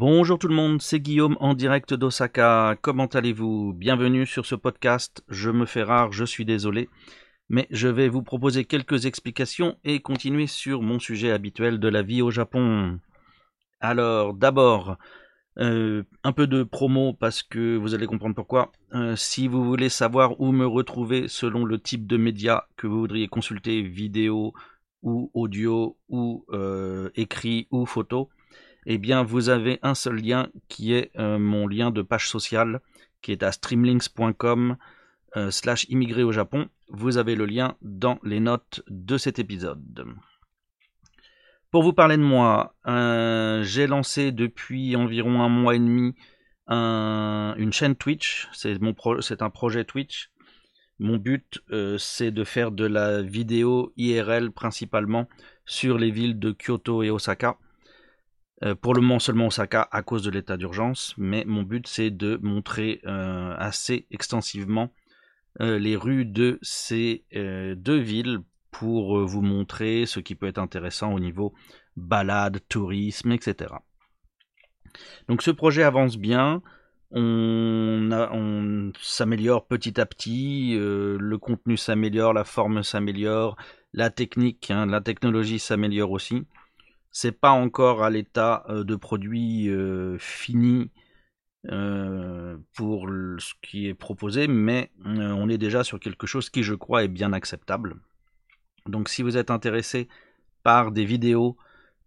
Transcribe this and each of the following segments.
Bonjour tout le monde, c'est Guillaume en direct d'Osaka. Comment allez-vous? Bienvenue sur ce podcast. Je me fais rare, je suis désolé, mais je vais vous proposer quelques explications et continuer sur mon sujet habituel de la vie au Japon. Alors, d'abord, euh, un peu de promo parce que vous allez comprendre pourquoi. Euh, si vous voulez savoir où me retrouver selon le type de média que vous voudriez consulter, vidéo ou audio ou euh, écrit ou photo, eh bien vous avez un seul lien qui est mon lien de page sociale qui est à streamlinks.com slash immigré au Japon. Vous avez le lien dans les notes de cet épisode. Pour vous parler de moi, euh, j'ai lancé depuis environ un mois et demi une chaîne Twitch. C'est un projet Twitch. Mon but, euh, c'est de faire de la vidéo IRL principalement sur les villes de Kyoto et Osaka. Euh, pour le moment seulement Osaka à cause de l'état d'urgence, mais mon but c'est de montrer assez extensivement les rues de ces deux villes pour euh, vous montrer ce qui peut être intéressant au niveau balade, tourisme, etc. Donc ce projet avance bien, on, s'améliore petit à petit, euh, le contenu s'améliore, la forme s'améliore, la technique, hein, la technologie s'améliore aussi. C'est pas encore à l'état euh, de produit fini pour ce qui est proposé, mais on est déjà sur quelque chose qui, je crois, est bien acceptable. Donc si vous êtes intéressé par des vidéos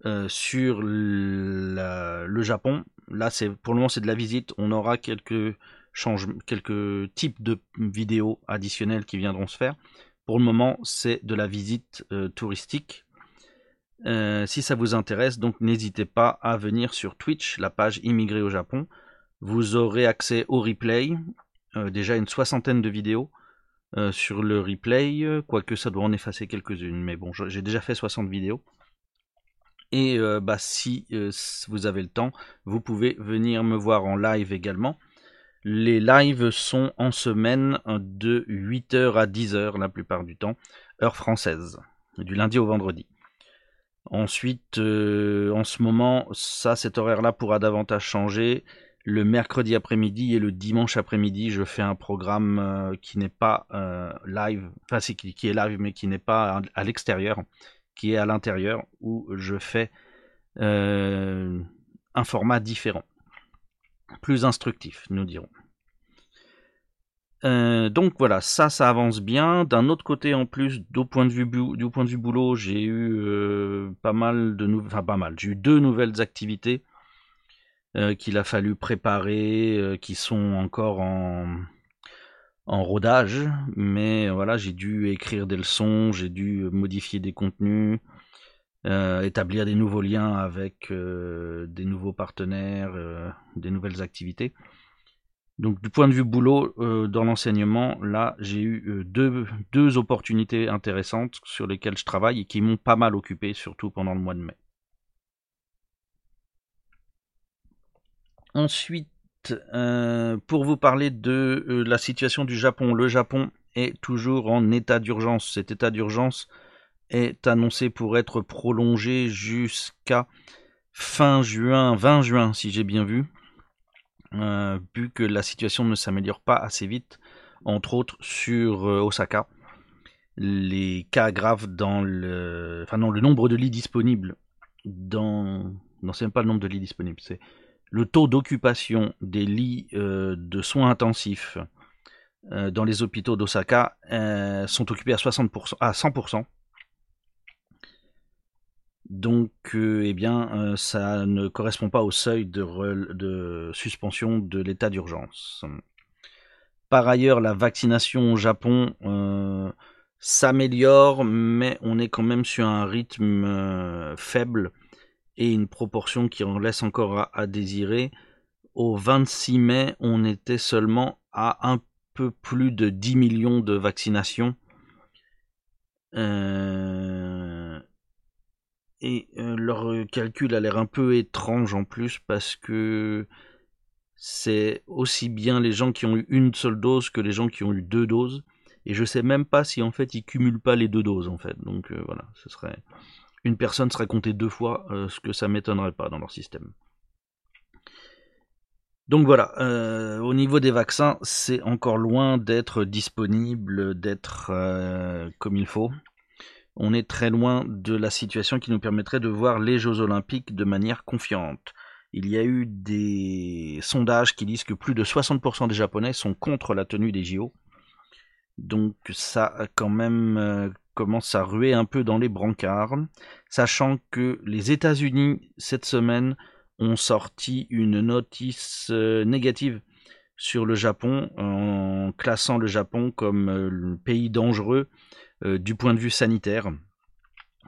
euh, sur le Japon, là c'est pour le moment c'est de la visite, on aura quelques changements, quelques types de vidéos additionnelles qui viendront se faire. Pour le moment c'est de la visite euh, touristique. Euh, si ça vous intéresse, donc n'hésitez pas à venir sur Twitch, la page Immigré au Japon. Vous aurez accès au replay, déjà une soixantaine de vidéos euh, sur le replay, euh, quoique ça doit en effacer quelques-unes, mais bon, j'ai déjà fait 60 vidéos. Et euh, bah, si vous avez le temps, vous pouvez venir me voir en live également. Les lives sont en semaine de 8h à 10h la plupart du temps, heure française, du lundi au vendredi. Ensuite, en ce moment, ça, cet horaire-là pourra davantage changer. Le mercredi après-midi et le dimanche après-midi, je fais un programme euh, qui n'est pas euh, live, enfin c'est qui, est live mais qui n'est pas à, l'extérieur, qui est à l'intérieur, où je fais euh, un format différent, plus instructif, nous dirons. Donc voilà, ça, ça avance bien. D'un autre côté, en plus, du point de vue, du point de vue boulot, j'ai eu pas mal de nouvelles, pas mal, j'ai eu deux nouvelles activités euh, qu'il a fallu préparer, euh, qui sont encore en, en rodage, mais voilà, j'ai dû écrire des leçons, j'ai dû modifier des contenus, euh, établir des nouveaux liens avec des nouveaux partenaires, des nouvelles activités. Donc du point de vue boulot dans l'enseignement, là j'ai eu deux, deux opportunités intéressantes sur lesquelles je travaille et qui m'ont pas mal occupé, surtout pendant le mois de mai. Ensuite, euh, pour vous parler de euh, la situation du Japon, le Japon est toujours en état d'urgence. Cet état d'urgence est annoncé pour être prolongé jusqu'à fin juin, 20 juin si j'ai bien vu, euh, vu que la situation ne s'améliore pas assez vite, entre autres sur Osaka. Les cas graves dans le, enfin non, le nombre de lits disponibles dans, non c'est même pas le nombre de lits disponibles, c'est le taux d'occupation des lits euh, de soins intensifs euh, dans les hôpitaux d'Osaka euh, sont occupés à, 60%, à 100%. Donc, eh bien, ça ne correspond pas au seuil de, suspension de l'état d'urgence. Par ailleurs, la vaccination au Japon s'améliore, mais on est quand même sur un rythme faible et une proportion qui en laisse encore à, désirer. Au 26 mai, on était seulement à un peu plus de 10 millions de vaccinations. Euh, et euh, leur calcul a l'air un peu étrange en plus parce que c'est aussi bien les gens qui ont eu une seule dose que les gens qui ont eu deux doses. Et je sais même pas si en fait ils cumulent pas les deux doses en fait. Donc euh, voilà, ce serait une personne serait comptée deux fois, euh, ce que ça m'étonnerait pas dans leur système. Donc voilà, euh, au niveau des vaccins, c'est encore loin d'être disponible, d'être euh, comme il faut. On est très loin de la situation qui nous permettrait de voir les Jeux olympiques de manière confiante. Il y a eu des sondages qui disent que plus de 60% des Japonais sont contre la tenue des JO. Donc ça quand même euh, commence à ruer un peu dans les brancards, sachant que les États-Unis cette semaine ont sorti une notice euh, négative sur le Japon en classant le Japon comme euh, le pays dangereux du point de vue sanitaire.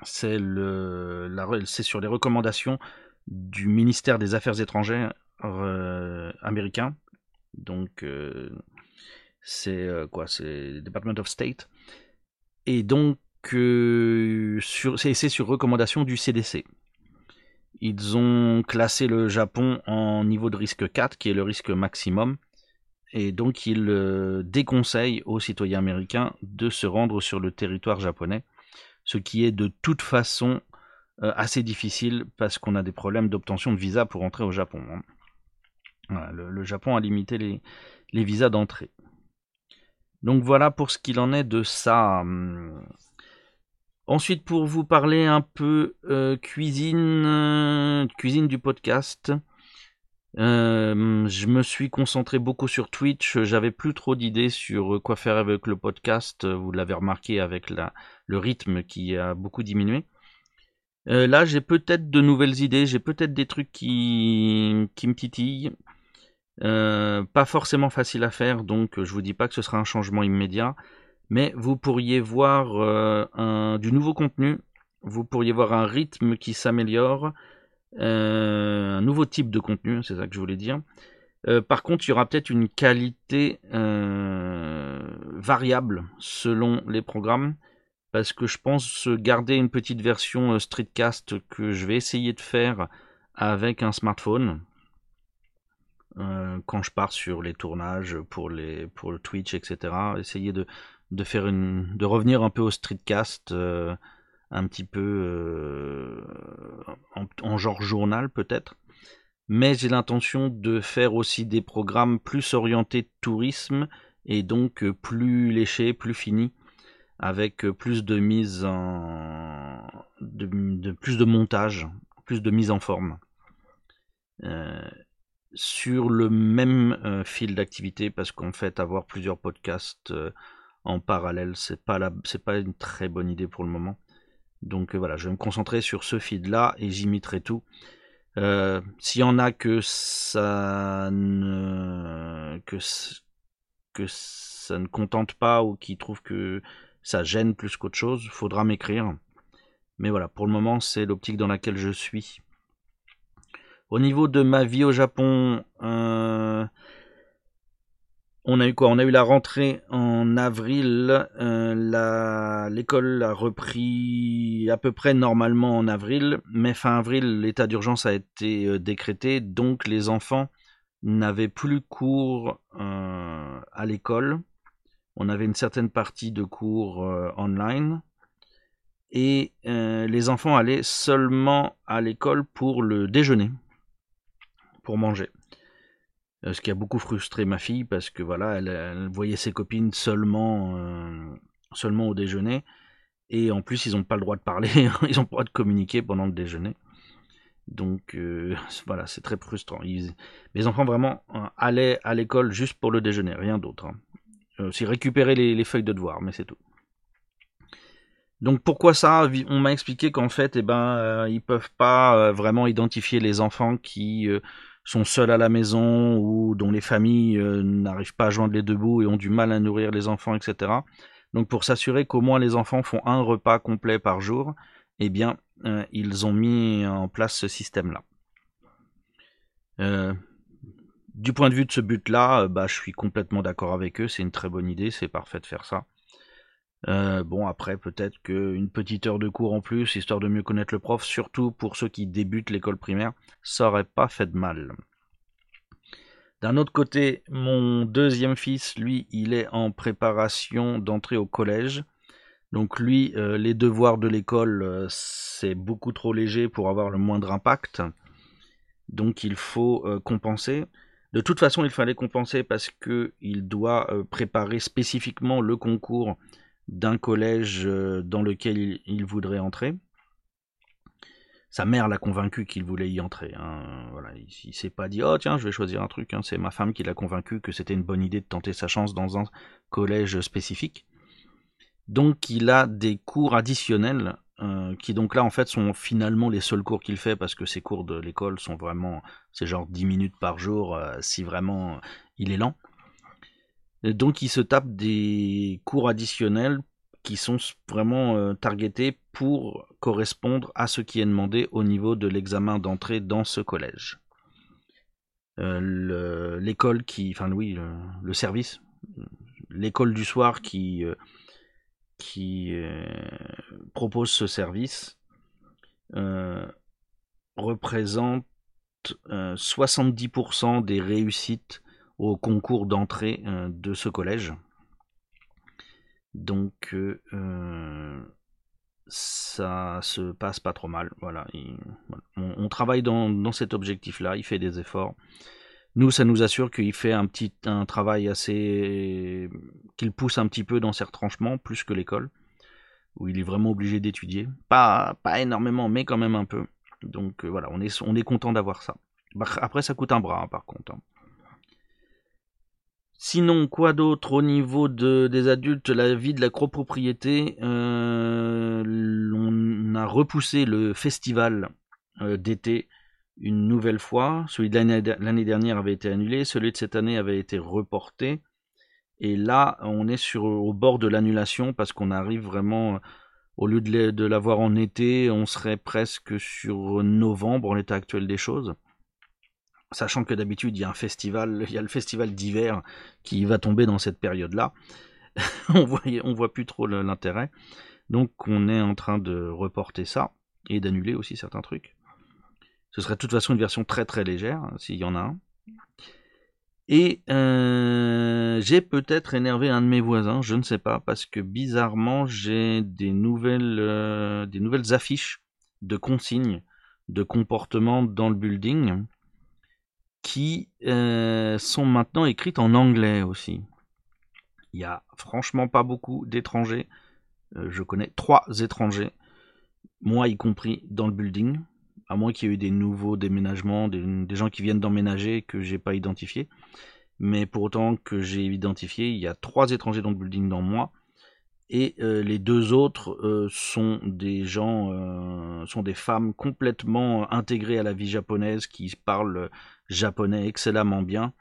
C'est sur les recommandations du ministère des Affaires étrangères américain. Donc c'est quoi C'est Department of State. Et donc c'est sur recommandation du CDC. Ils ont classé le Japon en niveau de risque 4, qui est le risque maximum. Et donc ils euh, déconseillent aux citoyens américains de se rendre sur le territoire japonais, ce qui est de toute façon euh, assez difficile parce qu'on a des problèmes d'obtention de visa pour entrer au Japon. Hein. le, Japon a limité les, visas d'entrée. Donc voilà pour ce qu'il en est de ça. Hum, Ensuite, pour vous parler un peu euh, cuisine, cuisine du podcast, euh, je me suis concentré beaucoup sur Twitch. J'avais plus trop d'idées sur quoi faire avec le podcast. Vous l'avez remarqué avec le rythme qui a beaucoup diminué. là, j'ai peut-être de nouvelles idées. J'ai peut-être des trucs qui, qui me titillent. pas forcément facile à faire, donc je vous dis pas que ce sera un changement immédiat mais vous pourriez voir euh, du nouveau contenu, vous pourriez voir un rythme qui s'améliore, euh, un nouveau type de contenu, c'est ça que je voulais dire. Euh, par contre, il y aura peut-être une qualité variable selon les programmes, parce que je pense garder une petite version streetcast que je vais essayer de faire avec un smartphone. quand je pars sur les tournages pour, les, pour le Twitch, etc. Essayer de, de faire une, de revenir un peu au streetcast, euh, un petit peu euh, en, genre journal peut-être. Mais j'ai l'intention de faire aussi des programmes plus orientés tourisme et donc euh, plus léchés, plus finis, avec plus de mise en, plus de montage, plus de mise en forme. sur le même fil d'activité parce qu'en fait avoir plusieurs podcasts en parallèle. C'est pas c'est pas une très bonne idée pour le moment. Donc euh, voilà, je vais me concentrer sur ce feed là et j'imiterai tout. Euh, s'il y en a que ça ne que que ça ne contente pas ou qui trouvent que ça gêne plus qu'autre chose, faudra m'écrire. Mais voilà, pour le moment, c'est l'optique dans laquelle je suis. Au niveau de ma vie au Japon, euh, on a eu quoi? On a eu la rentrée en avril. Euh, l'école a repris à peu près normalement en avril, mais fin avril, l'état d'urgence a été euh, décrété, donc les enfants n'avaient plus cours euh, à l'école. On avait une certaine partie de cours online. Et les enfants allaient seulement à l'école pour le déjeuner, pour manger. Euh, ce qui a beaucoup frustré ma fille parce que voilà, elle, voyait ses copines seulement, euh, seulement au déjeuner. Et en plus, ils n'ont pas le droit de parler, ils n'ont pas le droit de communiquer pendant le déjeuner. Donc euh, voilà, c'est très frustrant. les enfants vraiment allaient à l'école juste pour le déjeuner, rien d'autre. Hein. aussi récupérer les, feuilles de devoir, mais c'est tout. Donc pourquoi ça? On m'a expliqué qu'en fait, eh ben, ils peuvent pas vraiment identifier les enfants qui sont seuls à la maison ou dont les familles euh, n'arrivent pas à joindre les deux bouts et ont du mal à nourrir les enfants, etc. Donc pour s'assurer qu'au moins les enfants font un repas complet par jour, eh bien euh, ils ont mis en place ce système-là. Euh, du point de vue de ce but-là, bah, je suis complètement d'accord avec eux, c'est une très bonne idée, c'est parfait de faire ça. Bon, après, peut-être qu'une petite heure de cours en plus, histoire de mieux connaître le prof, surtout pour ceux qui débutent l'école primaire, ça aurait pas fait de mal. D'un autre côté, mon deuxième fils, lui, il est en préparation d'entrer au collège. Donc lui, euh, les devoirs de l'école, euh, c'est beaucoup trop léger pour avoir le moindre impact. Donc il faut euh, compenser. De toute façon, il fallait compenser parce qu'il doit préparer spécifiquement le concours d'un collège dans lequel il voudrait entrer sa mère l'a convaincu qu'il voulait y entrer. Hein. Voilà, il, s'est pas dit oh tiens je vais choisir un truc. Hein. C'est ma femme qui l'a convaincu que c'était une bonne idée de tenter sa chance dans un collège spécifique. Donc il a des cours additionnels euh, qui donc là en fait sont finalement les seuls cours qu'il fait parce que ses cours de l'école sont vraiment c'est genre 10 minutes par jour euh, si vraiment il est lent. Donc il se tape des cours additionnels qui sont vraiment euh, targetés pour correspondre à ce qui est demandé au niveau de l'examen d'entrée dans ce collège. Euh, l'école qui, enfin oui, le, service, l'école du soir qui, euh, qui propose ce service représente 70% des réussites au concours d'entrée de ce collège. Donc euh, ça se passe pas trop mal. On, travaille dans, cet objectif-là, il fait des efforts. Nous, ça nous assure qu'il fait un petit un travail assez qu'il pousse un petit peu dans ses retranchements, plus que l'école, où il est vraiment obligé d'étudier. Pas, énormément, mais quand même un peu. Donc euh, voilà, on est, on est content d'avoir ça. Bah, après, ça coûte un bras, hein, par contre. Hein. Sinon, quoi d'autre au niveau de, des adultes, la vie de la copropriété euh, On a repoussé le festival euh, d'été une nouvelle fois. Celui de l'année dernière avait été annulé, celui de cette année avait été reporté. Et là, on est au bord de l'annulation parce qu'on arrive vraiment, au lieu de l'avoir en été, on serait presque sur novembre en l'état actuel des choses sachant que d'habitude il y a un festival, il y a le festival d'hiver qui va tomber dans cette période-là. on voit, voit plus trop l'intérêt. Donc on est en train de reporter ça et d'annuler aussi certains trucs. Ce serait de toute façon une version très très légère, hein, s'il y en a un. Et euh, j'ai peut-être énervé un de mes voisins, je ne sais pas, parce que bizarrement j'ai des nouvelles, euh, des nouvelles affiches de consignes de comportement dans le building qui euh, sont maintenant écrites en anglais aussi. Il y a franchement pas beaucoup d'étrangers. Euh, je connais trois étrangers, moi y compris dans le building, à moins qu'il y ait eu des nouveaux déménagements, des, gens qui viennent d'emménager que j'ai pas identifié. Mais pour autant que j'ai identifié, il y a trois étrangers dans le building dans moi. Et euh, les deux autres sont des gens, sont des femmes complètement intégrées à la vie japonaise qui parlent japonais excellemment bien,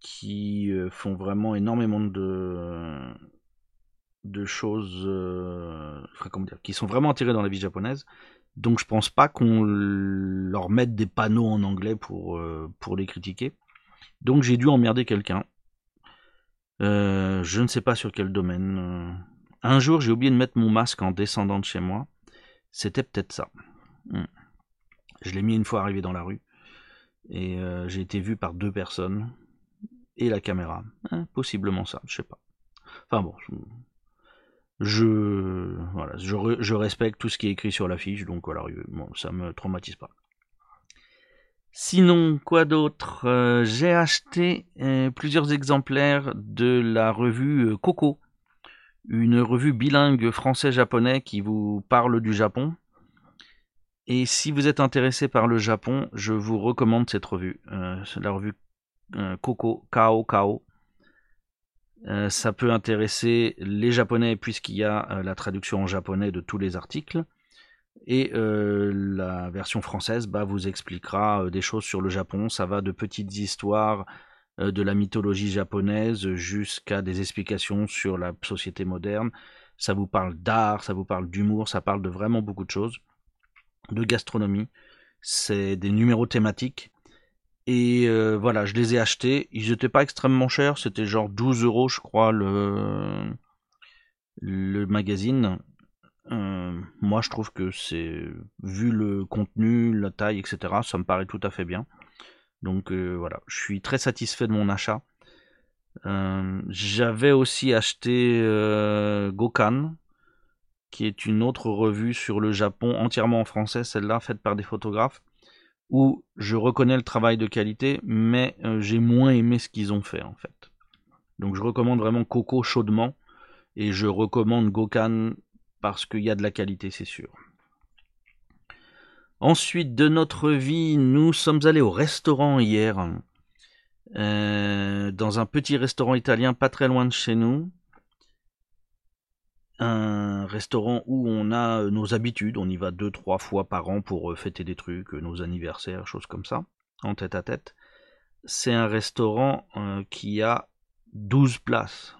qui euh, font vraiment énormément de, choses, euh, comment dire, qui sont vraiment attirés dans la vie japonaise. Donc je pense pas qu'on leur mette des panneaux en anglais pour, euh, pour les critiquer. Donc j'ai dû emmerder quelqu'un. je ne sais pas sur quel domaine. Un jour j'ai oublié de mettre mon masque en descendant de chez moi. C'était peut-être ça. Hmm. Je l'ai mis une fois arrivé dans la rue. Et euh, j'ai été vu par deux personnes et la caméra. Hein, possiblement ça, je sais pas. Enfin bon, je voilà, je, respecte tout ce qui est écrit sur l'affiche, donc voilà, bon, ça me traumatise pas. Sinon, quoi d'autre? Euh, J'ai acheté euh, plusieurs exemplaires de la revue Coco, une revue bilingue français-japonais qui vous parle du Japon. Et si vous êtes intéressé par le Japon, je vous recommande cette revue. Euh, la revue euh, Koko Kao. Euh, ça peut intéresser les Japonais puisqu'il y a la traduction en japonais de tous les articles. Et la version française bah, vous expliquera des choses sur le Japon. Ça va de petites histoires de la mythologie japonaise jusqu'à des explications sur la société moderne. Ça vous parle d'art, ça vous parle d'humour, ça parle de vraiment beaucoup de choses de gastronomie. C'est des numéros thématiques. Et euh, voilà, je les ai achetés. Ils n'étaient pas extrêmement chers. C'était genre 12 euros, je crois, le, le magazine. Euh, moi, je trouve que c'est, vu le contenu, la taille, etc., ça me paraît tout à fait bien. Donc euh, voilà, je suis très satisfait de mon achat. J'avais aussi acheté Gokan, qui est une autre revue sur le Japon entièrement en français, celle-là faite par des photographes. où je reconnais le travail de qualité, mais euh, j'ai moins aimé ce qu'ils ont fait en fait. Donc je recommande vraiment Coco chaudement, et je recommande Gokan parce qu'il y a de la qualité, c'est sûr. Ensuite, de notre vie, nous sommes allés au restaurant hier, euh, dans un petit restaurant italien pas très loin de chez nous un restaurant où on a euh, nos habitudes, on y va deux, trois fois par an pour euh, fêter des trucs, nos anniversaires, choses comme ça, en tête à tête. C'est un restaurant qui a 12 places.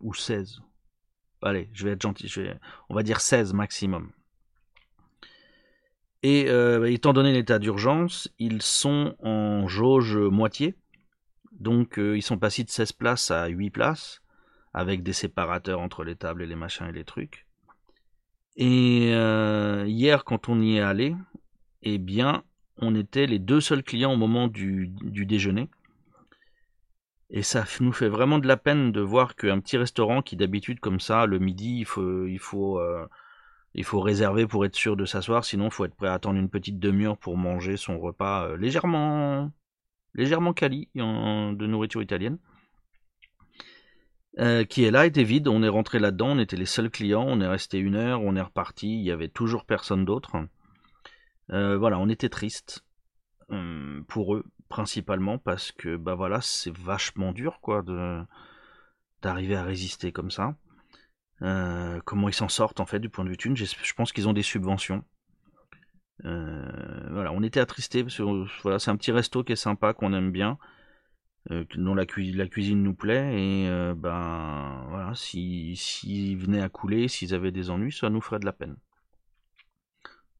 Ou 16. Allez, je vais être gentil, je vais... on va dire 16 maximum. Et étant donné l'état d'urgence, ils sont en jauge moitié. Donc ils sont passés de 16 places à 8 places avec des séparateurs entre les tables et les machins et les trucs. Et euh, hier, quand on y est allé, eh bien, on était les deux seuls clients au moment du, déjeuner. Et ça nous fait vraiment de la peine de voir qu'un petit restaurant qui d'habitude comme ça, le midi, il faut, euh, il faut réserver pour être sûr de s'asseoir, sinon il faut être prêt à attendre une petite demi-heure pour manger son repas euh, légèrement, légèrement quali de nourriture italienne. Euh, qui est là était vide. On est rentré là-dedans, on était les seuls clients, on est resté une heure, on est reparti, il y avait toujours personne d'autre. Euh, voilà, on était triste hum, pour eux principalement parce que bah voilà, c'est vachement dur quoi de d'arriver à résister comme ça. Euh, comment ils s'en sortent en fait du point de vue thune Je pense qu'ils ont des subventions. voilà, on était attristés parce que voilà, c'est un petit resto qui est sympa, qu'on aime bien. Euh, dont la, cuisine nous plaît et euh, ben voilà s'ils si, venaient à couler s'ils avaient des ennuis ça nous ferait de la peine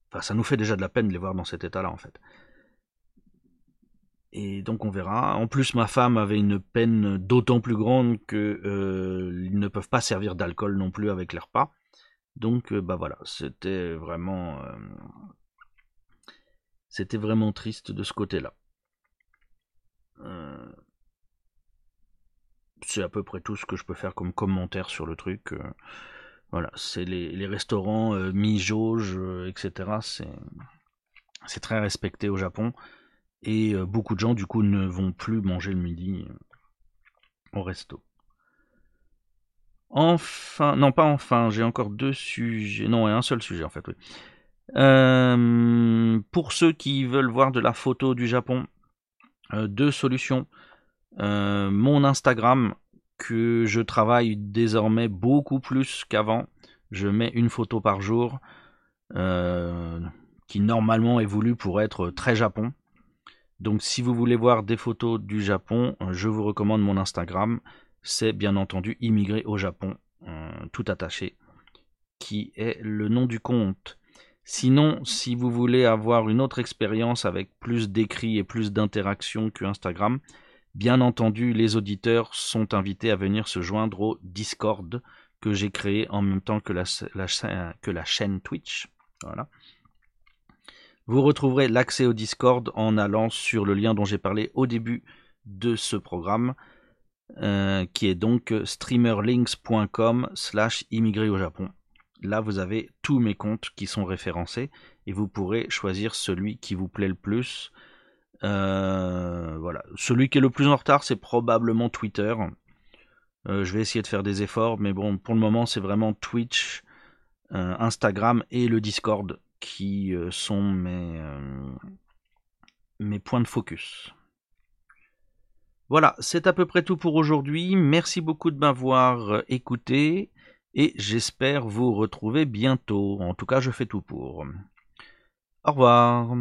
enfin ça nous fait déjà de la peine de les voir dans cet état là en fait et donc on verra en plus ma femme avait une peine d'autant plus grande que euh, ils ne peuvent pas servir d'alcool non plus avec les repas donc bah voilà c'était vraiment c'était vraiment triste de ce côté là c'est à peu près tout ce que je peux faire comme commentaire sur le truc. Euh. voilà, c'est les, restaurants euh, mi-jauge, euh, etc. C'est très respecté au Japon. Et beaucoup de gens, du coup, ne vont plus manger le midi au resto. Enfin, non pas enfin, j'ai encore deux sujets, non, un seul sujet en fait, oui. pour ceux qui veulent voir de la photo du Japon, deux solutions. Euh, mon Instagram que je travaille désormais beaucoup plus qu'avant. Je mets une photo par jour euh, qui normalement est voulu pour être très Japon. Donc si vous voulez voir des photos du Japon, je vous recommande mon Instagram. C'est bien entendu immigré au Japon, euh, tout attaché, qui est le nom du compte. Sinon, si vous voulez avoir une autre expérience avec plus d'écrits et plus d'interactions que Instagram, Bien entendu, les auditeurs sont invités à venir se joindre au Discord que j'ai créé en même temps que la, que la chaîne Twitch. Voilà. Vous retrouverez l'accès au Discord en allant sur le lien dont j'ai parlé au début de ce programme, euh, qui est donc streamerlinks.com slash immigré au Japon. Là, vous avez tous mes comptes qui sont référencés et vous pourrez choisir celui qui vous plaît le plus euh, voilà. Celui qui est le plus en retard, c'est probablement Twitter. Euh, je vais essayer de faire des efforts, mais bon, pour le moment, c'est vraiment Twitch, Instagram et le Discord qui sont mes, mes points de focus. Voilà, c'est à peu près tout pour aujourd'hui. Merci beaucoup de m'avoir écouté et j'espère vous retrouver bientôt. En tout cas, je fais tout pour. Au revoir.